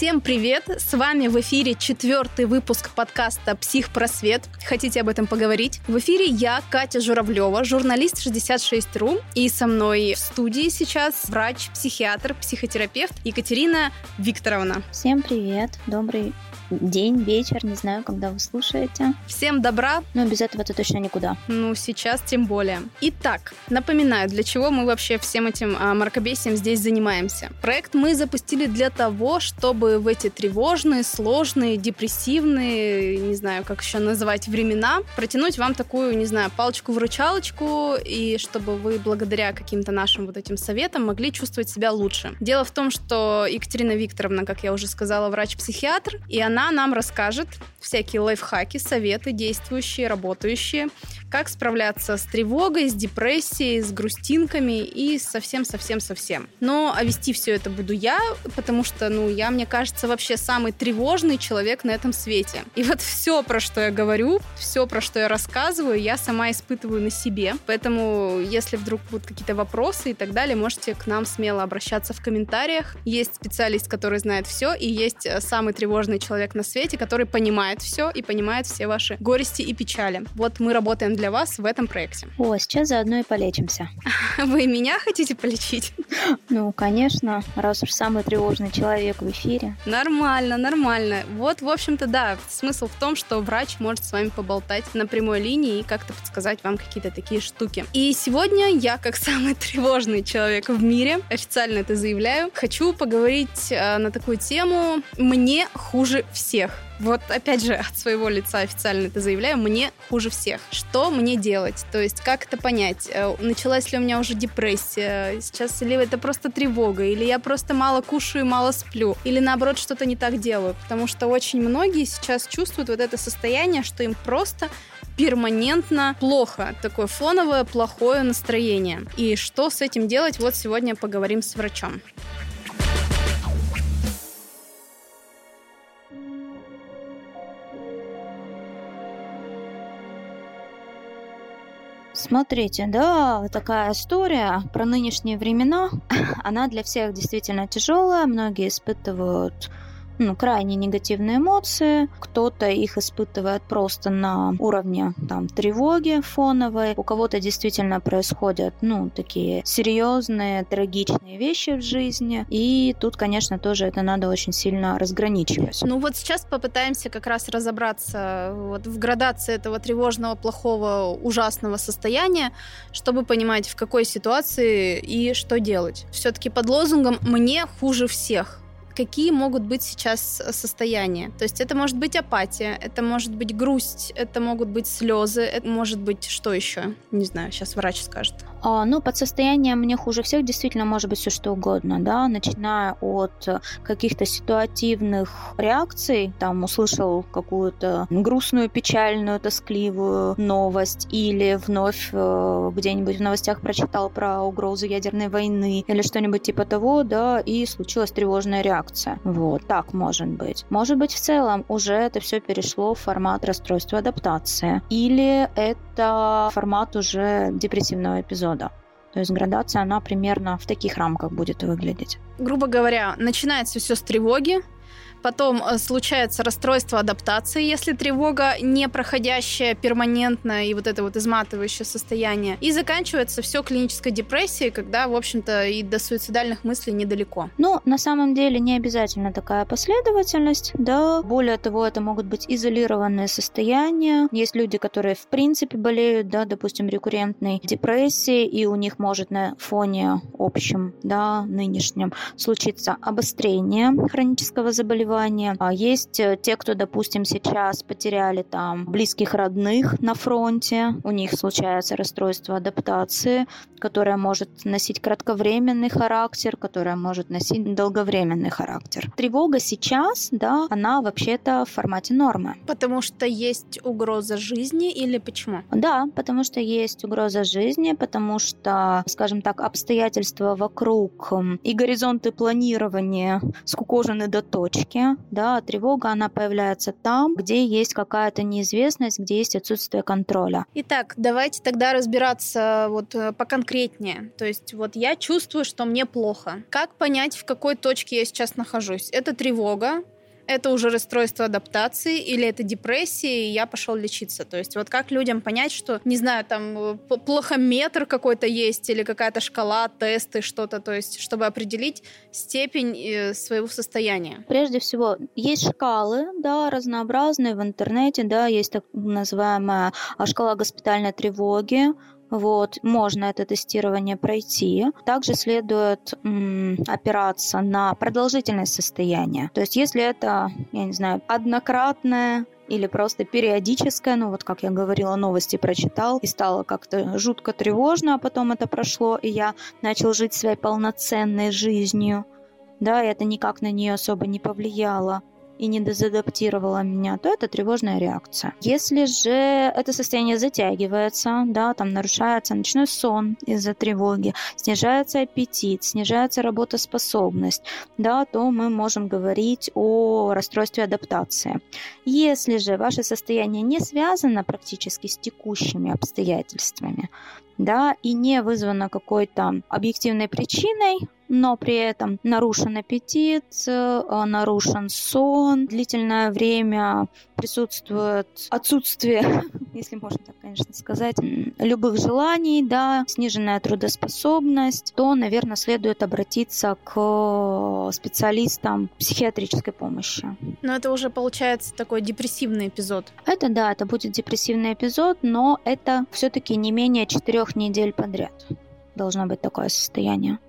Всем привет! С вами в эфире четвертый выпуск подкаста «Психпросвет». Хотите об этом поговорить? В эфире я, Катя Журавлева, журналист 66.ru. И со мной в студии сейчас врач, психиатр, психотерапевт Екатерина Викторовна. Всем привет! Добрый день, вечер, не знаю, когда вы слушаете. Всем добра. Но без этого это точно никуда. Ну, сейчас тем более. Итак, напоминаю, для чего мы вообще всем этим а, мракобесием здесь занимаемся. Проект мы запустили для того, чтобы в эти тревожные, сложные, депрессивные, не знаю, как еще называть, времена, протянуть вам такую, не знаю, палочку-выручалочку, и чтобы вы благодаря каким-то нашим вот этим советам могли чувствовать себя лучше. Дело в том, что Екатерина Викторовна, как я уже сказала, врач-психиатр, и она она нам расскажет всякие лайфхаки, советы, действующие, работающие, как справляться с тревогой, с депрессией, с грустинками и совсем-совсем-совсем. Но а вести все это буду я, потому что, ну, я, мне кажется, вообще самый тревожный человек на этом свете. И вот все, про что я говорю, все, про что я рассказываю, я сама испытываю на себе. Поэтому, если вдруг будут какие-то вопросы и так далее, можете к нам смело обращаться в комментариях. Есть специалист, который знает все, и есть э, самый тревожный человек на свете, который понимает все и понимает все ваши горести и печали. Вот мы работаем для вас в этом проекте. О, сейчас заодно и полечимся. Вы меня хотите полечить? Ну, конечно, раз уж самый тревожный человек в эфире. Нормально, нормально. Вот, в общем-то, да, смысл в том, что врач может с вами поболтать на прямой линии и как-то подсказать вам какие-то такие штуки. И сегодня я, как самый тревожный человек в мире, официально это заявляю, хочу поговорить э, на такую тему «Мне хуже всех». Вот опять же от своего лица официально это заявляю, мне хуже всех. Что мне делать? То есть как это понять? Э, началась ли у меня уже депрессия? Сейчас или это просто тревога? Или я просто мало кушаю, мало сплю? Или наоборот что-то не так делаю? Потому что очень многие сейчас чувствуют вот это состояние, что им просто перманентно плохо, такое фоновое плохое настроение. И что с этим делать, вот сегодня поговорим с врачом. Смотрите, да, такая история про нынешние времена. Она для всех действительно тяжелая. Многие испытывают ну, крайне негативные эмоции. Кто-то их испытывает просто на уровне там, тревоги фоновой. У кого-то действительно происходят ну, такие серьезные, трагичные вещи в жизни. И тут, конечно, тоже это надо очень сильно разграничивать. Ну вот сейчас попытаемся как раз разобраться вот в градации этого тревожного, плохого, ужасного состояния, чтобы понимать, в какой ситуации и что делать. Все-таки под лозунгом «мне хуже всех» какие могут быть сейчас э, состояния. То есть это может быть апатия, это может быть грусть, это могут быть слезы, это может быть что еще? Не знаю, сейчас врач скажет. А, ну, под состоянием мне хуже всех действительно может быть все что угодно, да, начиная от каких-то ситуативных реакций, там услышал какую-то грустную, печальную, тоскливую новость, или вновь э, где-нибудь в новостях прочитал про угрозу ядерной войны, или что-нибудь типа того, да, и случилась тревожная реакция. Вот, так может быть. Может быть, в целом уже это все перешло в формат расстройства адаптации, или это формат уже депрессивного эпизода эпизода. То есть градация, она примерно в таких рамках будет выглядеть. Грубо говоря, начинается все с тревоги, Потом э, случается расстройство адаптации, если тревога не проходящая перманентно и вот это вот изматывающее состояние. И заканчивается все клинической депрессией, когда, в общем-то, и до суицидальных мыслей недалеко. Ну, на самом деле не обязательно такая последовательность, да. Более того, это могут быть изолированные состояния. Есть люди, которые в принципе болеют, да, допустим, рекуррентной депрессией, и у них может на фоне общем, да, нынешнем случиться обострение хронического заболевания заболевания. А есть э, те, кто, допустим, сейчас потеряли там близких родных на фронте, у них случается расстройство адаптации, которое может носить кратковременный характер, которое может носить долговременный характер. Тревога сейчас, да, она вообще-то в формате нормы. Потому что есть угроза жизни или почему? Да, потому что есть угроза жизни, потому что, скажем так, обстоятельства вокруг и горизонты планирования скукожены до точки, страхе, да, тревога, она появляется там, где есть какая-то неизвестность, где есть отсутствие контроля. Итак, давайте тогда разбираться вот э, поконкретнее. То есть вот я чувствую, что мне плохо. Как понять, в какой точке я сейчас нахожусь? Это тревога, это уже расстройство адаптации или это депрессия, и я пошел лечиться. То есть вот как людям понять, что, не знаю, там э, плохометр какой-то есть или какая-то шкала, тесты, что-то, то есть чтобы определить степень э, своего состояния? Прежде всего, есть шкалы, да, разнообразные в интернете, да, есть так называемая а, шкала госпитальной тревоги, вот, можно это тестирование пройти. Также следует м, опираться на продолжительность состояния. То есть, если это, я не знаю, однократное или просто периодическое, ну вот как я говорила, новости прочитал, и стало как-то жутко тревожно, а потом это прошло, и я начал жить своей полноценной жизнью, да, и это никак на нее особо не повлияло и не дезадаптировала меня, то это тревожная реакция. Если же это состояние затягивается, да, там нарушается ночной сон из-за тревоги, снижается аппетит, снижается работоспособность, да, то мы можем говорить о расстройстве адаптации. Если же ваше состояние не связано практически с текущими обстоятельствами, да, и не вызвано какой-то объективной причиной, но при этом нарушен аппетит, э, нарушен сон, длительное время присутствует отсутствие, если можно так, конечно, сказать, любых желаний, да, сниженная трудоспособность, то, наверное, следует обратиться к специалистам психиатрической помощи. Но это уже получается такой депрессивный эпизод. Это да, это будет депрессивный эпизод, но это все-таки не менее четырех недель подряд должно быть такое состояние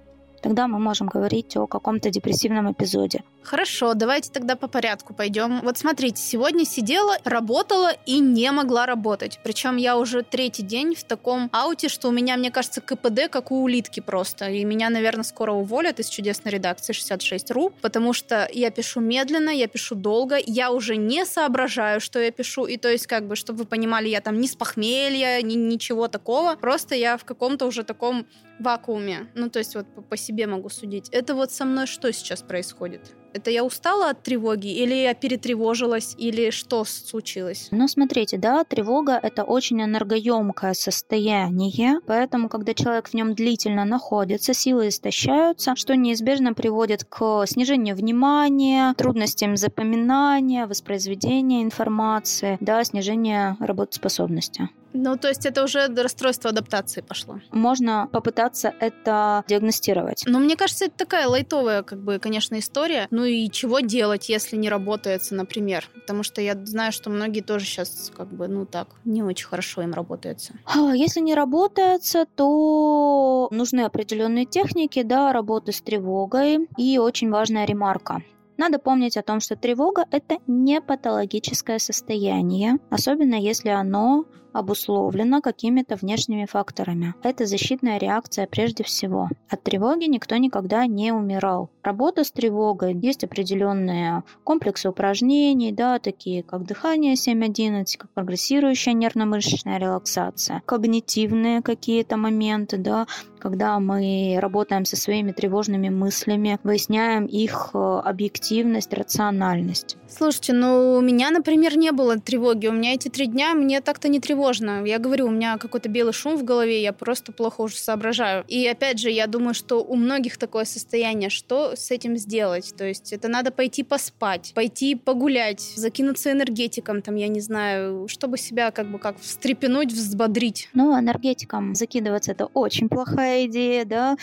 тогда мы можем говорить о каком-то депрессивном эпизоде. Хорошо, давайте тогда по порядку пойдем. Вот смотрите, сегодня сидела, работала и не могла работать. Причем я уже третий день в таком ауте, что у меня, мне кажется, КПД как у улитки просто. И меня, наверное, скоро уволят из чудесной редакции 66.ru, потому что я пишу медленно, я пишу долго, я уже не соображаю, что я пишу. И то есть, как бы, чтобы вы понимали, я там ни с похмелья, ни ничего такого. Просто я в каком-то уже таком вакууме. Ну, то есть вот по себе могу судить. Это вот со мной что сейчас происходит? Это я устала от тревоги, или я перетревожилась, или что случилось? Ну, смотрите, да, тревога — это очень энергоемкое состояние, поэтому, когда человек в нем длительно находится, силы истощаются, что неизбежно приводит к снижению внимания, трудностям запоминания, воспроизведения информации, да, снижению работоспособности. Ну, то есть это уже расстройство адаптации пошло. Можно попытаться это диагностировать. Но мне кажется, это такая лайтовая, как бы, конечно, история. Ну и чего делать, если не работается, например? Потому что я знаю, что многие тоже сейчас, как бы, ну так, не очень хорошо им работается. А, если не работается, то нужны определенные техники, да, работы с тревогой. И очень важная ремарка. Надо помнить о том, что тревога – это не патологическое состояние, особенно если оно обусловлено какими-то внешними факторами. Это защитная реакция прежде всего. От тревоги никто никогда не умирал. Работа с тревогой, есть определенные комплексы упражнений, да, такие как дыхание 7.11, как прогрессирующая нервно-мышечная релаксация, когнитивные какие-то моменты, да, когда мы работаем со своими тревожными мыслями, выясняем их э, объективность, рациональность. Слушайте, ну у меня, например, не было тревоги. У меня эти три дня мне так-то не тревожно. Я говорю, у меня какой-то белый шум в голове, я просто плохо уже соображаю. И опять же, я думаю, что у многих такое состояние. Что с этим сделать? То есть это надо пойти поспать, пойти погулять, закинуться энергетиком, там, я не знаю, чтобы себя как бы как встрепенуть, взбодрить. Ну, энергетиком закидываться это очень плохая идея, да.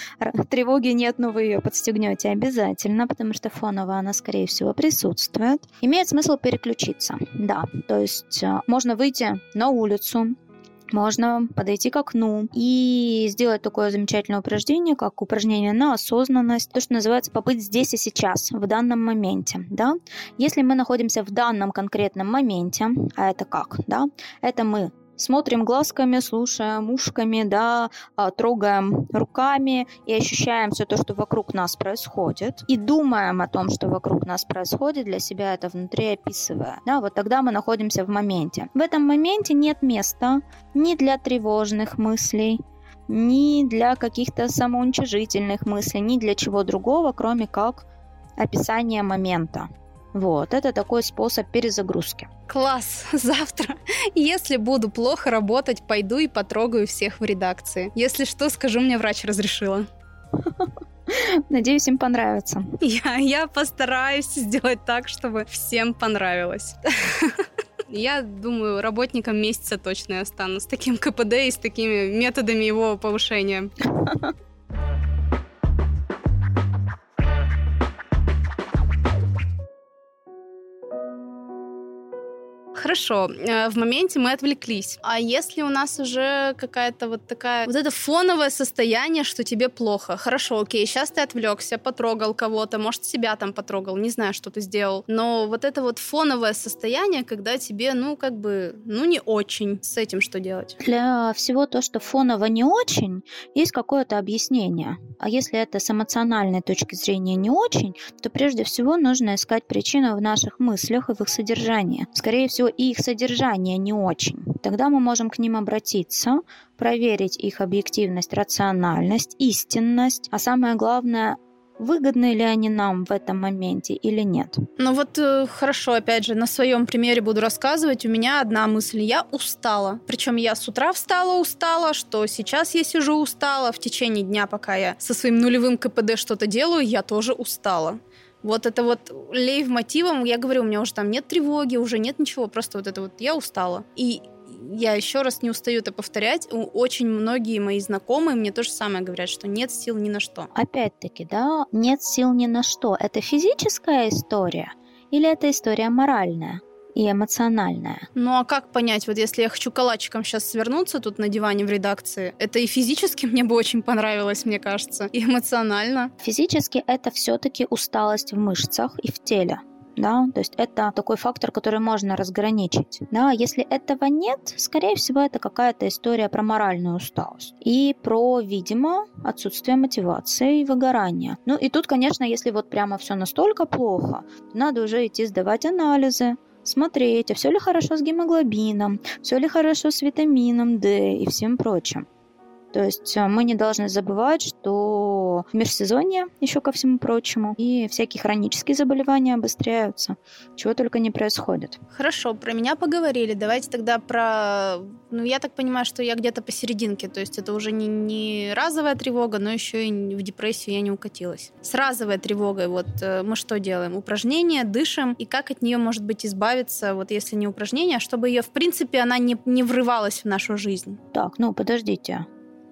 Тревоги нет, но вы ее подстегнете обязательно, потому что фоново она, скорее всего, присутствует. Имеет смысл переключиться, да. То есть э, можно выйти на улицу, можно подойти к окну и сделать такое замечательное упражнение, как упражнение на осознанность, то, что называется побыть здесь и сейчас, в данном моменте, да. Если мы находимся в данном конкретном моменте, а это как, да, это мы смотрим глазками, слушаем ушками, да, а, трогаем руками и ощущаем все то, что вокруг нас происходит, и думаем о том, что вокруг нас происходит, для себя это внутри описывая. Да, вот тогда мы находимся в моменте. В этом моменте нет места ни для тревожных мыслей, ни для каких-то самоуничижительных мыслей, ни для чего другого, кроме как описания момента. Вот, это такой способ перезагрузки. Класс! Завтра, если буду плохо работать, пойду и потрогаю всех в редакции. Если что, скажу, мне врач разрешила. Надеюсь, им понравится. Я, я постараюсь сделать так, чтобы всем понравилось. Я думаю, работником месяца точно я стану с таким КПД и с такими методами его повышения. Хорошо, э, в моменте мы отвлеклись. А если у нас уже какая-то вот такая, вот это фоновое состояние, что тебе плохо. Хорошо, окей, сейчас ты отвлекся, потрогал кого-то, может, себя там потрогал, не знаю, что ты сделал. Но вот это вот фоновое состояние, когда тебе, ну, как бы, ну, не очень. С этим что делать? Для всего то, что фоново не очень, есть какое-то объяснение. А если это с эмоциональной точки зрения не очень, то прежде всего нужно искать причину в наших мыслях и в их содержании. Скорее всего, и их содержание не очень. Тогда мы можем к ним обратиться, проверить их объективность, рациональность, истинность, а самое главное, выгодны ли они нам в этом моменте или нет. Ну вот э, хорошо, опять же, на своем примере буду рассказывать. У меня одна мысль. Я устала. Причем я с утра встала устала, что сейчас я сижу устала. В течение дня, пока я со своим нулевым КПД что-то делаю, я тоже устала. Вот это вот лейв мотивом, я говорю, у меня уже там нет тревоги, уже нет ничего, просто вот это вот я устала. И я еще раз не устаю это повторять. Очень многие мои знакомые мне то же самое говорят, что нет сил ни на что. Опять-таки, да, нет сил ни на что. Это физическая история или это история моральная? И эмоциональное. Ну а как понять, вот если я хочу калачиком сейчас свернуться тут на диване в редакции, это и физически мне бы очень понравилось, мне кажется, и эмоционально. Физически это все-таки усталость в мышцах и в теле да, то есть это такой фактор, который можно разграничить, да, если этого нет, скорее всего, это какая-то история про моральную усталость и про, видимо, отсутствие мотивации и выгорания. Ну и тут, конечно, если вот прямо все настолько плохо, надо уже идти сдавать анализы, смотреть, а все ли хорошо с гемоглобином, все ли хорошо с витамином D и всем прочим. То есть э, мы не должны забывать, что межсезонье, еще ко всему прочему, и всякие хронические заболевания обостряются, чего только не происходит. Хорошо, про меня поговорили. Давайте тогда про... Ну, я так понимаю, что я где-то посерединке, то есть это уже не, не разовая тревога, но еще и в депрессию я не укатилась. С разовой тревогой вот э, мы что делаем? Упражнения, дышим, и как от нее может быть избавиться, вот если не упражнение, а чтобы ее, в принципе, она не, не врывалась в нашу жизнь? Так, ну, подождите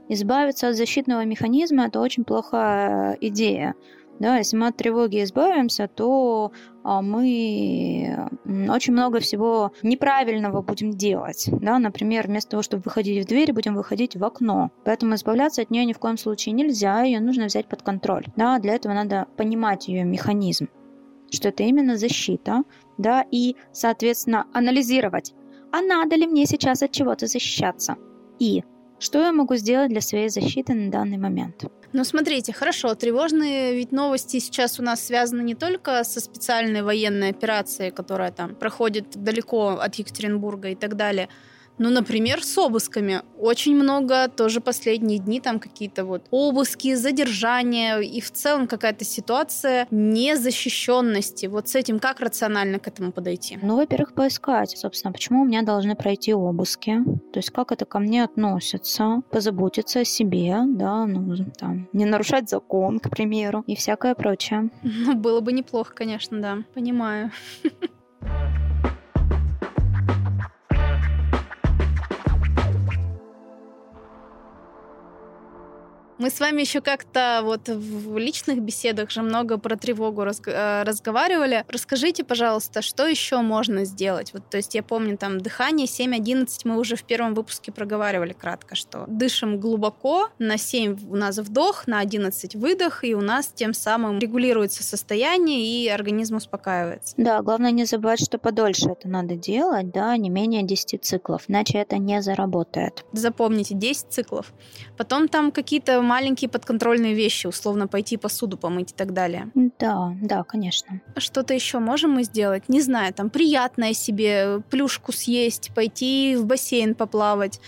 избавиться от защитного механизма – это очень плохая идея. Да, если мы от тревоги избавимся, то а, мы очень много всего неправильного будем делать. Да? Например, вместо того, чтобы выходить в дверь, будем выходить в окно. Поэтому избавляться от нее ни в коем случае нельзя, ее нужно взять под контроль. Да? Для этого надо понимать ее механизм, что это именно защита, да, и, соответственно, анализировать, а надо ли мне сейчас от чего-то защищаться. И что я могу сделать для своей защиты на данный момент? Ну, смотрите, хорошо, тревожные ведь новости сейчас у нас связаны не только со специальной военной операцией, которая там проходит далеко от Екатеринбурга и так далее, ну, например, с обысками. Очень много, тоже последние дни там какие-то вот обыски, задержания и в целом какая-то ситуация незащищенности. Вот с этим как рационально к этому подойти? Ну, во-первых, поискать, собственно, почему у меня должны пройти обыски, то есть как это ко мне относится, позаботиться о себе, да, ну, там, не нарушать закон, к примеру, и всякое прочее. Ну, было бы неплохо, конечно, да, понимаю. Мы с вами еще как-то вот в личных беседах же много про тревогу э, разговаривали. Расскажите, пожалуйста, что еще можно сделать? Вот, то есть я помню там дыхание 7-11 мы уже в первом выпуске проговаривали кратко, что дышим глубоко, на 7 у нас вдох, на 11 выдох, и у нас тем самым регулируется состояние, и организм успокаивается. Да, главное не забывать, что подольше это надо делать, да, не менее 10 циклов, иначе это не заработает. Запомните, 10 циклов. Потом там какие-то маленькие подконтрольные вещи, условно пойти посуду помыть и так далее. Да, да, конечно. Что-то еще можем мы сделать? Не знаю, там приятное себе, плюшку съесть, пойти в бассейн поплавать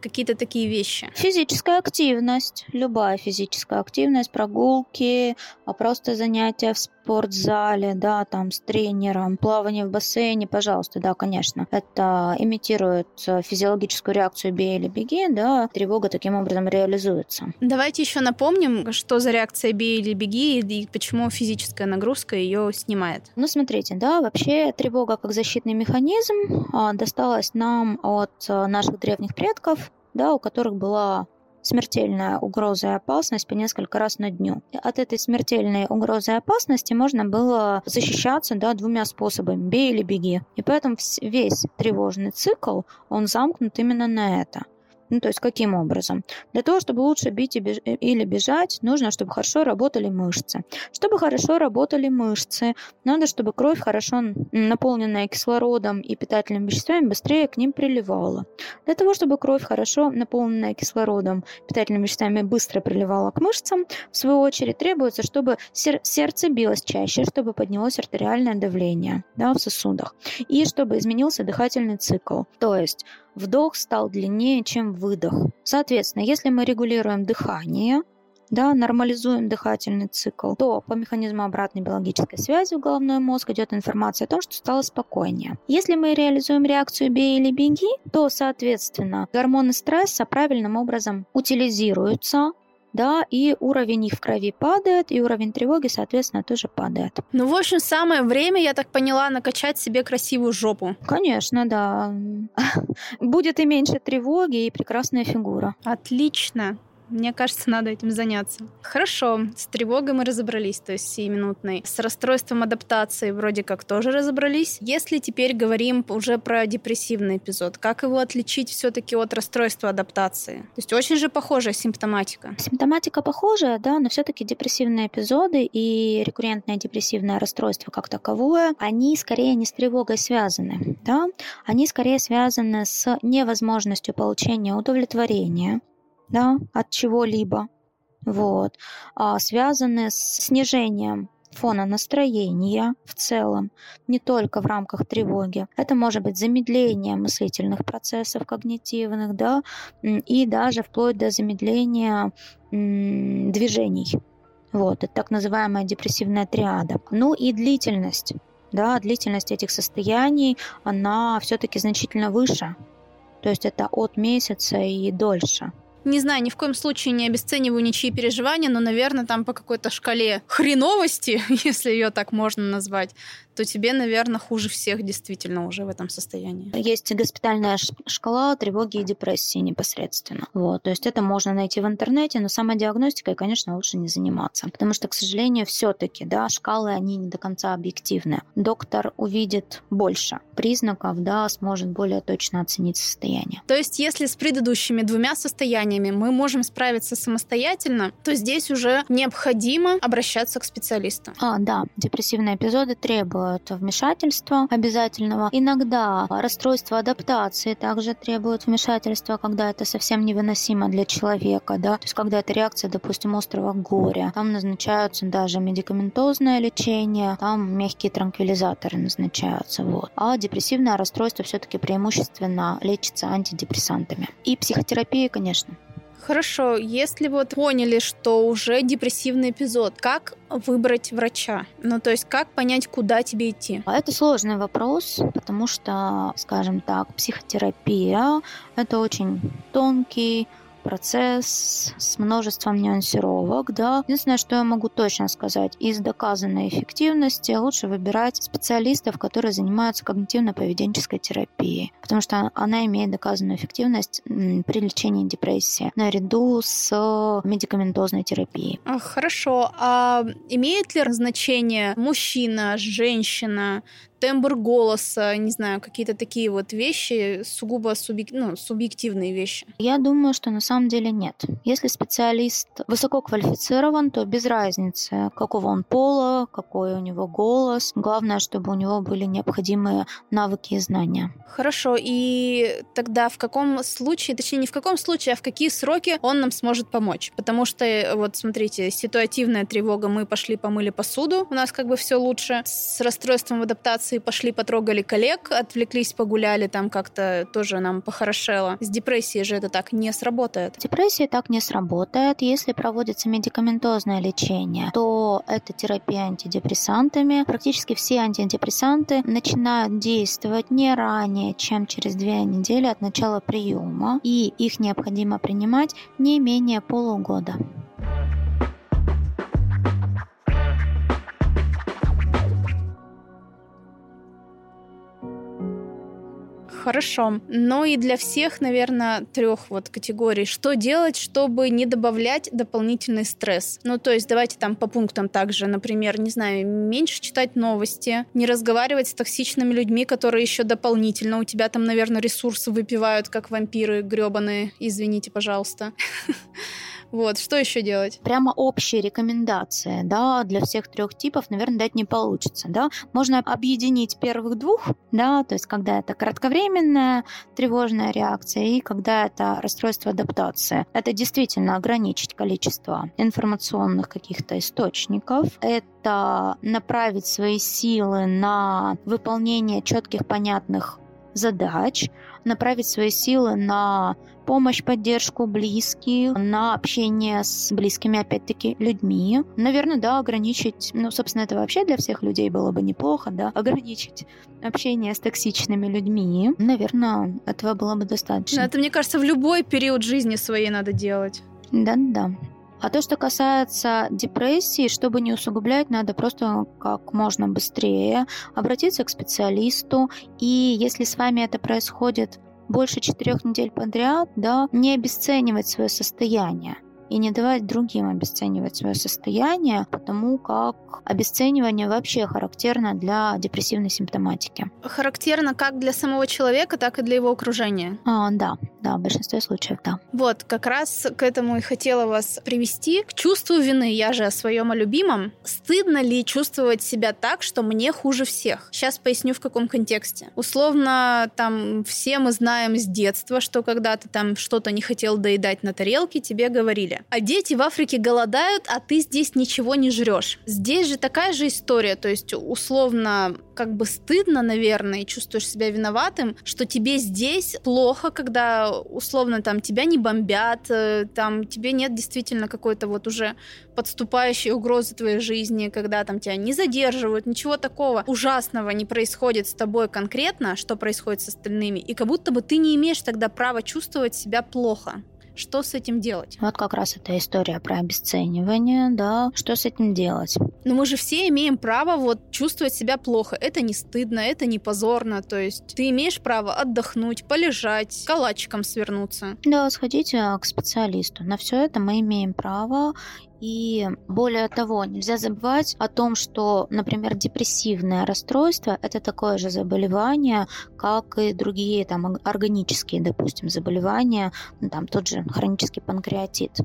какие-то такие вещи. Физическая активность, любая физическая активность, прогулки, а просто занятия в спортзале, да, там с тренером, плавание в бассейне, пожалуйста, да, конечно. Это имитирует э, физиологическую реакцию «бей или беги», да, тревога таким образом реализуется. Давайте еще напомним, что за реакция «бей или беги» и почему физическая нагрузка ее снимает. Ну, смотрите, да, вообще тревога как защитный механизм а, досталась нам от э, наших древних предков, да, у которых была смертельная угроза и опасность по несколько раз на дню. От этой смертельной угрозы и опасности можно было защищаться да, двумя способами – бей или беги. И поэтому весь тревожный цикл, он замкнут именно на это – ну, то есть каким образом? Для того, чтобы лучше бить или бежать, нужно, чтобы хорошо работали мышцы. Чтобы хорошо работали мышцы, надо, чтобы кровь хорошо наполненная кислородом и питательными веществами быстрее к ним приливала. Для того, чтобы кровь хорошо наполненная кислородом, питательными веществами быстро приливала к мышцам, в свою очередь требуется, чтобы сердце билось чаще, чтобы поднялось артериальное давление да, в сосудах и чтобы изменился дыхательный цикл. То есть вдох стал длиннее, чем выдох. Соответственно, если мы регулируем дыхание, да, нормализуем дыхательный цикл, то по механизму обратной биологической связи в головной мозг идет информация о том, что стало спокойнее. Если мы реализуем реакцию «бей или беги», то, соответственно, гормоны стресса правильным образом утилизируются, да, и уровень их в крови падает, и уровень тревоги, соответственно, тоже падает. Ну, в общем, самое время, я так поняла, накачать себе красивую жопу. Конечно, да. Будет и меньше тревоги, и прекрасная фигура. Отлично. Мне кажется, надо этим заняться. Хорошо, с тревогой мы разобрались, то есть сиюминутной. С расстройством адаптации вроде как тоже разобрались. Если теперь говорим уже про депрессивный эпизод, как его отличить все-таки от расстройства адаптации? То есть очень же похожая симптоматика. Симптоматика похожая, да, но все-таки депрессивные эпизоды и рекуррентное депрессивное расстройство как таковое, они скорее не с тревогой связаны, да, они скорее связаны с невозможностью получения удовлетворения, да, от чего-либо, вот, а, связаны с снижением фона настроения в целом, не только в рамках тревоги. Это может быть замедление мыслительных процессов когнитивных, да, и даже вплоть до замедления движений. Вот, это так называемая депрессивная триада. Ну и длительность. Да, длительность этих состояний, она все-таки значительно выше. То есть это от месяца и дольше. Не знаю, ни в коем случае не обесцениваю ничьи переживания, но, наверное, там по какой-то шкале хреновости, если ее так можно назвать, то тебе, наверное, хуже всех действительно уже в этом состоянии. Есть госпитальная шкала тревоги и депрессии непосредственно. Вот, то есть это можно найти в интернете, но самодиагностикой, конечно, лучше не заниматься, потому что, к сожалению, все-таки, да, шкалы, они не до конца объективны. Доктор увидит больше признаков, да, сможет более точно оценить состояние. То есть, если с предыдущими двумя состояниями мы можем справиться самостоятельно, то здесь уже необходимо обращаться к специалисту. А, да, депрессивные эпизоды требуют требуют вмешательства обязательного. Иногда расстройство адаптации также требует вмешательства, когда это совсем невыносимо для человека, да, то есть когда это реакция, допустим, острого горя. Там назначаются даже медикаментозное лечение, там мягкие транквилизаторы назначаются, вот. А депрессивное расстройство все-таки преимущественно лечится антидепрессантами. И психотерапия, конечно. Хорошо, если вот поняли, что уже депрессивный эпизод, как выбрать врача? Ну, то есть как понять, куда тебе идти? А это сложный вопрос, потому что, скажем так, психотерапия — это очень тонкий, процесс с множеством нюансировок, да. Единственное, что я могу точно сказать, из доказанной эффективности лучше выбирать специалистов, которые занимаются когнитивно-поведенческой терапией, потому что она имеет доказанную эффективность при лечении депрессии наряду с медикаментозной терапией. Хорошо. А имеет ли значение мужчина, женщина? Тембр голоса, не знаю, какие-то такие вот вещи, сугубо субъек... ну, субъективные вещи? Я думаю, что на самом деле нет. Если специалист высоко квалифицирован, то без разницы, какого он пола, какой у него голос. Главное, чтобы у него были необходимые навыки и знания. Хорошо, и тогда в каком случае, точнее не в каком случае, а в какие сроки он нам сможет помочь? Потому что, вот смотрите, ситуативная тревога, мы пошли помыли посуду, у нас как бы все лучше. С расстройством адаптации мотивации, пошли потрогали коллег, отвлеклись, погуляли, там как-то тоже нам похорошело. С депрессией же это так не сработает. Депрессия так не сработает. Если проводится медикаментозное лечение, то это терапия антидепрессантами. Практически все антидепрессанты начинают действовать не ранее, чем через две недели от начала приема, и их необходимо принимать не менее полугода. Хорошо. Но и для всех, наверное, трех вот категорий. Что делать, чтобы не добавлять дополнительный стресс? Ну, то есть давайте там по пунктам также. Например, не знаю, меньше читать новости, не разговаривать с токсичными людьми, которые еще дополнительно у тебя там, наверное, ресурсы выпивают, как вампиры гребаные. Извините, пожалуйста. Вот, что еще делать? Прямо общие рекомендации, да, для всех трех типов, наверное, дать не получится, да. Можно объединить первых двух, да, то есть когда это кратковременная тревожная реакция и когда это расстройство адаптации. Это действительно ограничить количество информационных каких-то источников. Это направить свои силы на выполнение четких, понятных задач, направить свои силы на помощь, поддержку близких, на общение с близкими, опять-таки, людьми. Наверное, да, ограничить, ну, собственно, это вообще для всех людей было бы неплохо, да, ограничить общение с токсичными людьми. Наверное, этого было бы достаточно. это, мне кажется, в любой период жизни своей надо делать. Да-да. А то, что касается депрессии, чтобы не усугублять, надо просто как можно быстрее обратиться к специалисту. И если с вами это происходит больше четырех недель подряд, да, не обесценивать свое состояние и не давать другим обесценивать свое состояние, потому как обесценивание вообще характерно для депрессивной симптоматики. Характерно как для самого человека, так и для его окружения. А, да, да, в большинстве случаев, да. Вот, как раз к этому и хотела вас привести, к чувству вины. Я же о своем о любимом. Стыдно ли чувствовать себя так, что мне хуже всех? Сейчас поясню, в каком контексте. Условно, там, все мы знаем с детства, что когда ты там что-то не хотел доедать на тарелке, тебе говорили. А дети в Африке голодают, а ты здесь ничего не жрешь. Здесь же такая же история, то есть условно как бы стыдно, наверное, и чувствуешь себя виноватым, что тебе здесь плохо, когда условно там тебя не бомбят, э, там тебе нет действительно какой-то вот уже подступающей угрозы твоей жизни, когда там тебя не задерживают, ничего такого ужасного не происходит с тобой конкретно, что происходит с остальными, и как будто бы ты не имеешь тогда права чувствовать себя плохо. Что с этим делать? Вот как раз эта история про обесценивание, да. Что с этим делать? Но мы же все имеем право вот чувствовать себя плохо. Это не стыдно, это не позорно. То есть ты имеешь право отдохнуть, полежать, калачиком свернуться. Да, сходите к специалисту. На все это мы имеем право. И более того, нельзя забывать о том, что, например, депрессивное расстройство – это такое же заболевание, как и другие там, органические, допустим, заболевания, ну, там тот же хронический панкреатит.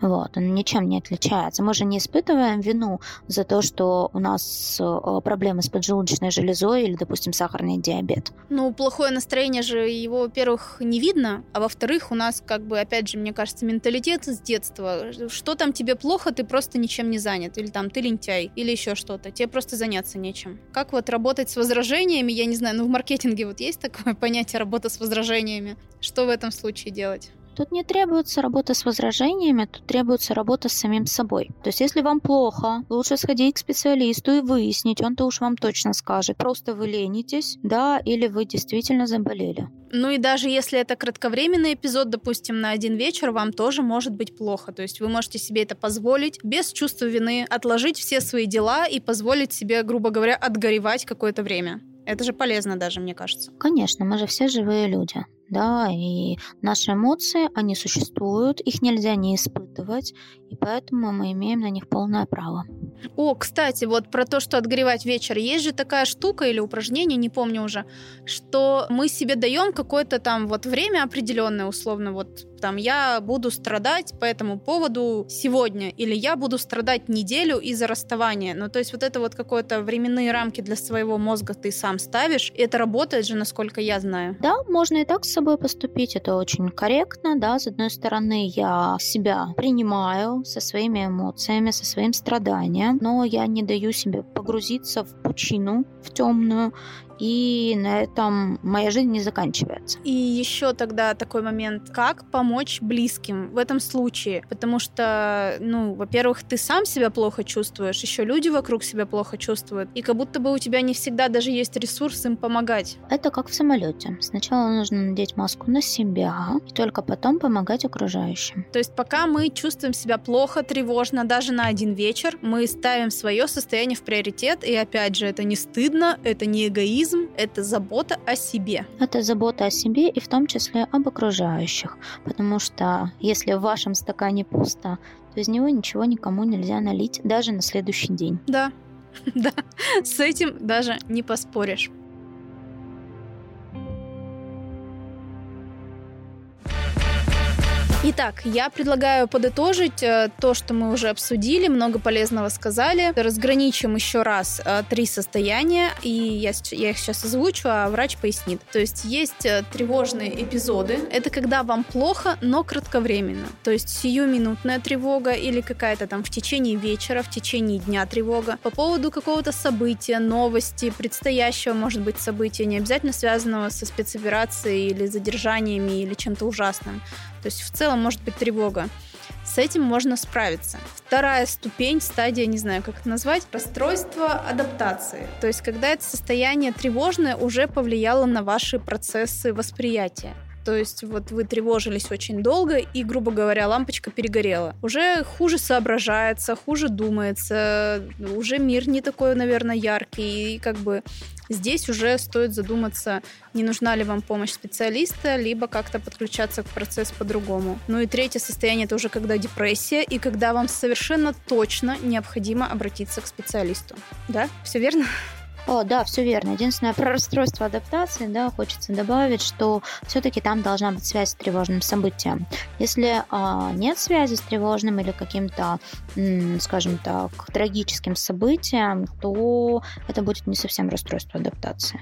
Вот, он ничем не отличается. Мы же не испытываем вину за то, что у нас э, проблемы с поджелудочной железой или, допустим, сахарный диабет. Ну, плохое настроение же его, во-первых, не видно, а во-вторых, у нас, как бы, опять же, мне кажется, менталитет с детства. Что там тебе плохо, ты просто ничем не занят. Или там ты лентяй, или еще что-то. Тебе просто заняться нечем. Как вот работать с возражениями, я не знаю, ну в маркетинге вот есть такое понятие работа с возражениями. Что в этом случае делать? Тут не требуется работа с возражениями, тут требуется работа с самим собой. То есть, если вам плохо, лучше сходить к специалисту и выяснить, он-то уж вам точно скажет. Просто вы ленитесь, да, или вы действительно заболели. Ну и даже если это кратковременный эпизод, допустим, на один вечер, вам тоже может быть плохо. То есть вы можете себе это позволить без чувства вины, отложить все свои дела и позволить себе, грубо говоря, отгоревать какое-то время. Это же полезно даже, мне кажется. Конечно, мы же все живые люди да, и наши эмоции, они существуют, их нельзя не испытывать, и поэтому мы имеем на них полное право. О, кстати, вот про то, что отгревать вечер, есть же такая штука или упражнение, не помню уже, что мы себе даем какое-то там вот время определенное, условно, вот там я буду страдать по этому поводу сегодня, или я буду страдать неделю из-за расставания. Ну, то есть вот это вот какое-то временные рамки для своего мозга ты сам ставишь, и это работает же, насколько я знаю. Да, можно и так с собой поступить, это очень корректно, да, с одной стороны, я себя принимаю со своими эмоциями, со своим страданием, но я не даю себе погрузиться в пучину, в темную, и на этом моя жизнь не заканчивается. И еще тогда такой момент, как помочь близким в этом случае, потому что, ну, во-первых, ты сам себя плохо чувствуешь, еще люди вокруг себя плохо чувствуют, и как будто бы у тебя не всегда даже есть ресурс им помогать. Это как в самолете. Сначала нужно надеть маску на себя, и только потом помогать окружающим. То есть пока мы чувствуем себя плохо, тревожно, даже на один вечер, мы ставим свое состояние в приоритет, и опять же, это не стыдно, это не эгоизм, эгоизм – это забота о себе. Это забота о себе и в том числе об окружающих. Потому что если в вашем стакане пусто, то из него ничего никому нельзя налить даже на следующий день. Да, да, с этим даже не поспоришь. Итак, я предлагаю подытожить э, то, что мы уже обсудили, много полезного сказали. Разграничим еще раз э, три состояния, и я, я их сейчас озвучу, а врач пояснит. То есть есть э, тревожные эпизоды. Это когда вам плохо, но кратковременно. То есть сиюминутная тревога или какая-то там в течение вечера, в течение дня тревога по поводу какого-то события, новости, предстоящего, может быть, события, не обязательно связанного со спецоперацией или задержаниями или чем-то ужасным. То есть в целом может быть тревога. С этим можно справиться. Вторая ступень, стадия, не знаю, как это назвать, расстройство адаптации. То есть когда это состояние тревожное уже повлияло на ваши процессы восприятия. То есть вот вы тревожились очень долго, и, грубо говоря, лампочка перегорела. Уже хуже соображается, хуже думается, уже мир не такой, наверное, яркий, и как бы Здесь уже стоит задуматься, не нужна ли вам помощь специалиста, либо как-то подключаться к процессу по-другому. Ну и третье состояние – это уже когда депрессия, и когда вам совершенно точно необходимо обратиться к специалисту. Да? Все верно? О, да, все верно. Единственное, про расстройство адаптации, да, хочется добавить, что все-таки там должна быть связь с тревожным событием. Если а, нет связи с тревожным или каким-то, скажем так, трагическим событием, то это будет не совсем расстройство адаптации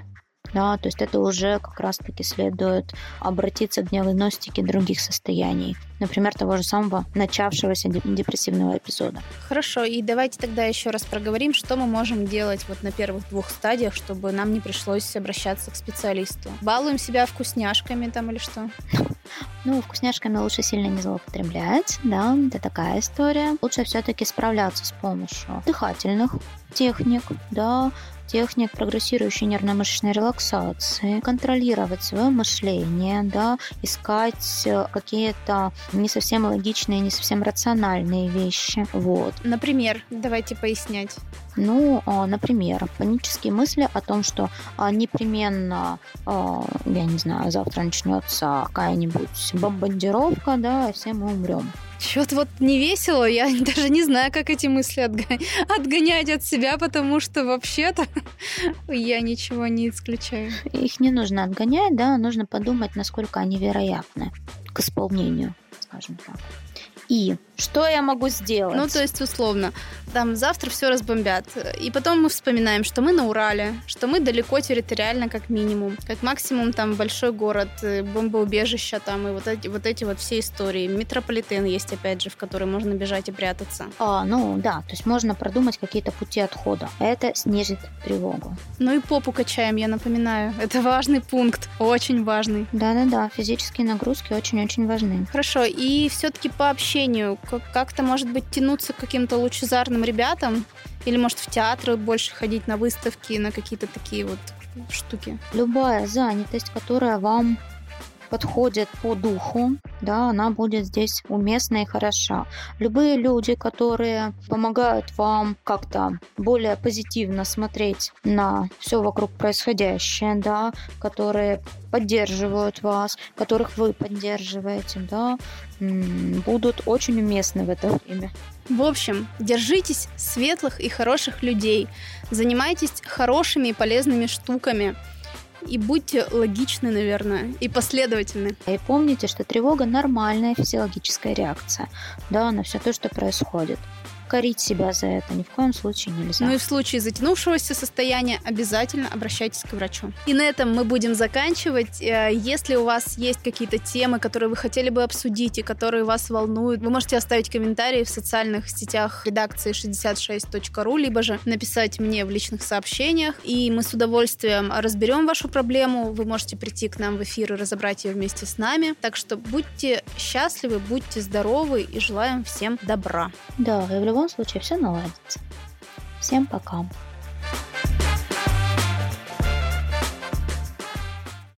да, то есть это уже как раз-таки следует обратиться к диагностике других состояний, например, того же самого начавшегося депрессивного эпизода. Хорошо, и давайте тогда еще раз проговорим, что мы можем делать вот на первых двух стадиях, чтобы нам не пришлось обращаться к специалисту. Балуем себя вкусняшками там или что? Ну, вкусняшками лучше сильно не злоупотреблять, да, это такая история. Лучше все-таки справляться с помощью дыхательных техник, да, техник прогрессирующей нервно-мышечной релаксации, контролировать свое мышление, да, искать э, какие-то не совсем логичные, не совсем рациональные вещи. Вот. Например, давайте пояснять. Ну, а, например, панические мысли о том, что а, непременно, а, я не знаю, завтра начнется какая-нибудь бомбардировка, да, и все мы умрем. Что-то вот не весело, я даже не знаю, как эти мысли отгонять, отгонять от себя, потому что вообще-то я ничего не исключаю. Их не нужно отгонять, да, нужно подумать, насколько они вероятны к исполнению, скажем так. И что я могу сделать? Ну, то есть, условно, там завтра все разбомбят. И потом мы вспоминаем, что мы на Урале, что мы далеко территориально, как минимум. Как максимум, там большой город, э, бомбоубежища там, и вот эти вот, эти вот все истории. Метрополитен есть, опять же, в который можно бежать и прятаться. А, ну, да, то есть можно продумать какие-то пути отхода. Это снизит тревогу. Ну и попу качаем, я напоминаю. Это важный пункт, очень важный. Да-да-да, физические нагрузки очень-очень важны. Хорошо, и все-таки по общению как-то, может быть, тянуться к каким-то лучезарным ребятам? Или, может, в театры больше ходить на выставки, на какие-то такие вот штуки? Любая занятость, которая вам подходит по духу, да, она будет здесь уместна и хороша. Любые люди, которые помогают вам как-то более позитивно смотреть на все вокруг происходящее, да, которые поддерживают вас, которых вы поддерживаете, да, будут очень уместны в это время. В общем, держитесь светлых и хороших людей, занимайтесь хорошими и полезными штуками – и будьте логичны, наверное, и последовательны. И помните, что тревога нормальная физиологическая реакция да, на все то, что происходит корить себя за это ни в коем случае нельзя. Ну и в случае затянувшегося состояния обязательно обращайтесь к врачу. И на этом мы будем заканчивать. Э, если у вас есть какие-то темы, которые вы хотели бы обсудить и которые вас волнуют, вы можете оставить комментарии в социальных сетях редакции 66.ru, либо же написать мне в личных сообщениях, и мы с удовольствием разберем вашу проблему. Вы можете прийти к нам в эфир и разобрать ее вместе с нами. Так что будьте счастливы, будьте здоровы и желаем всем добра. Да, и в любом случае все наладится. Всем пока.